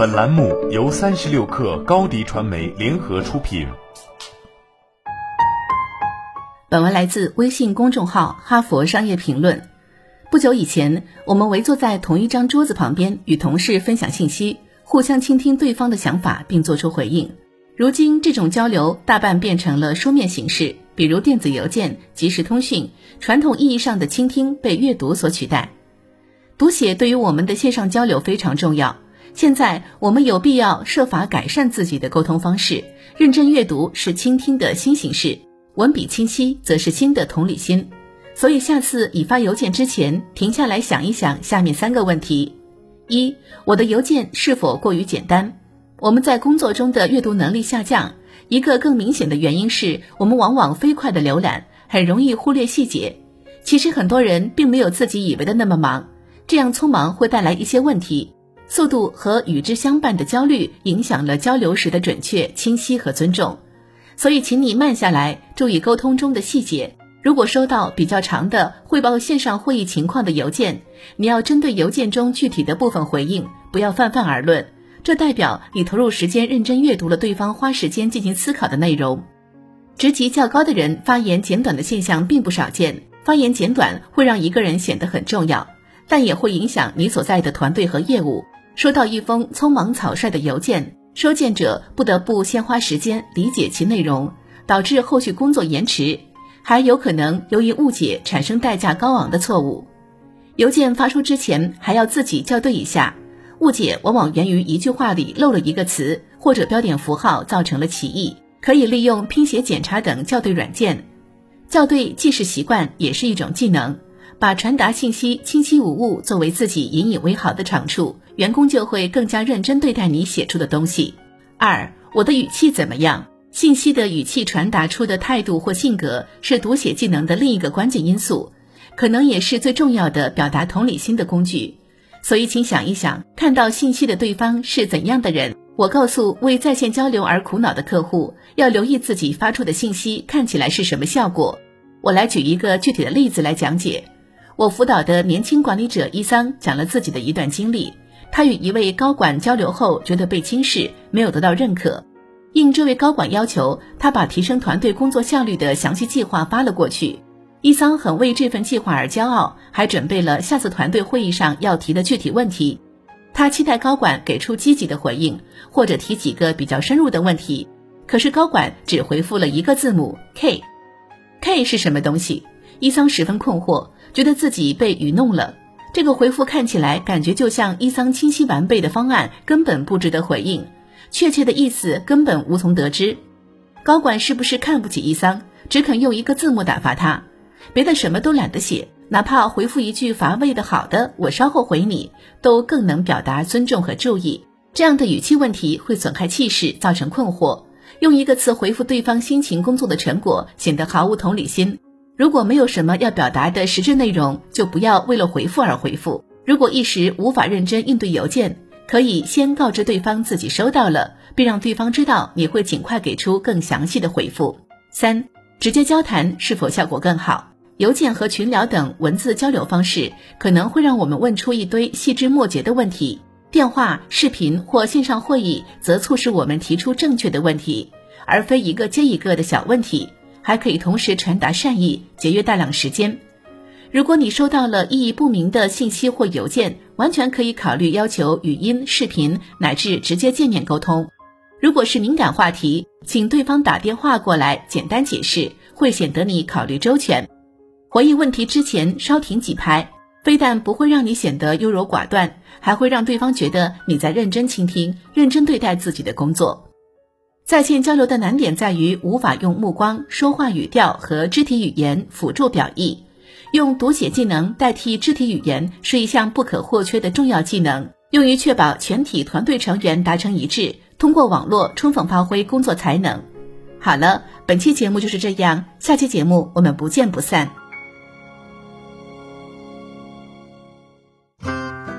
本栏目由三十六氪高低传媒联合出品。本文来自微信公众号《哈佛商业评论》。不久以前，我们围坐在同一张桌子旁边，与同事分享信息，互相倾听对方的想法，并做出回应。如今，这种交流大半变成了书面形式，比如电子邮件、即时通讯。传统意义上的倾听被阅读所取代。读写对于我们的线上交流非常重要。现在，我们有必要设法改善自己的沟通方式。认真阅读是倾听的新形式，文笔清晰则是新的同理心。所以，下次你发邮件之前，停下来想一想下面三个问题：一、我的邮件是否过于简单？我们在工作中的阅读能力下降，一个更明显的原因是我们往往飞快的浏览，很容易忽略细节。其实很多人并没有自己以为的那么忙，这样匆忙会带来一些问题。速度和与之相伴的焦虑，影响了交流时的准确、清晰和尊重。所以，请你慢下来，注意沟通中的细节。如果收到比较长的汇报线上会议情况的邮件，你要针对邮件中具体的部分回应，不要泛泛而论。这代表你投入时间认真阅读了对方花时间进行思考的内容。职级较高的人发言简短的现象并不少见，发言简短会让一个人显得很重要，但也会影响你所在的团队和业务。收到一封匆忙草率的邮件，收件者不得不先花时间理解其内容，导致后续工作延迟。还有可能由于误解产生代价高昂的错误。邮件发出之前还要自己校对一下，误解往往源于一句话里漏了一个词，或者标点符号造成了歧义。可以利用拼写检查等校对软件，校对既是习惯，也是一种技能。把传达信息清晰无误作为自己引以为豪的长处，员工就会更加认真对待你写出的东西。二，我的语气怎么样？信息的语气传达出的态度或性格是读写技能的另一个关键因素，可能也是最重要的表达同理心的工具。所以，请想一想，看到信息的对方是怎样的人。我告诉为在线交流而苦恼的客户，要留意自己发出的信息看起来是什么效果。我来举一个具体的例子来讲解。我辅导的年轻管理者伊桑讲了自己的一段经历。他与一位高管交流后，觉得被轻视，没有得到认可。应这位高管要求，他把提升团队工作效率的详细计划发了过去。伊桑很为这份计划而骄傲，还准备了下次团队会议上要提的具体问题。他期待高管给出积极的回应，或者提几个比较深入的问题。可是高管只回复了一个字母 K。K 是什么东西？伊桑十分困惑，觉得自己被愚弄了。这个回复看起来感觉就像伊桑清晰完备的方案，根本不值得回应。确切的意思根本无从得知。高管是不是看不起伊桑，只肯用一个字母打发他，别的什么都懒得写，哪怕回复一句乏味的“好的，我稍后回你”，都更能表达尊重和注意。这样的语气问题会损害气势，造成困惑。用一个词回复对方辛勤工作的成果，显得毫无同理心。如果没有什么要表达的实质内容，就不要为了回复而回复。如果一时无法认真应对邮件，可以先告知对方自己收到了，并让对方知道你会尽快给出更详细的回复。三、直接交谈是否效果更好？邮件和群聊等文字交流方式可能会让我们问出一堆细枝末节的问题，电话、视频或线上会议则促使我们提出正确的问题，而非一个接一个的小问题，还可以同时传达善意，节约大量时间。如果你收到了意义不明的信息或邮件，完全可以考虑要求语音、视频乃至直接见面沟通。如果是敏感话题，请对方打电话过来简单解释，会显得你考虑周全。回应问题之前稍停几拍，非但不会让你显得优柔寡断，还会让对方觉得你在认真倾听、认真对待自己的工作。在线交流的难点在于无法用目光、说话语调和肢体语言辅助表意。用读写技能代替肢体语言是一项不可或缺的重要技能，用于确保全体团队成员达成一致，通过网络充分发挥工作才能。好了，本期节目就是这样，下期节目我们不见不散。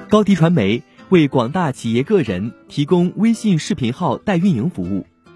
高迪传媒为广大企业个人提供微信视频号代运营服务，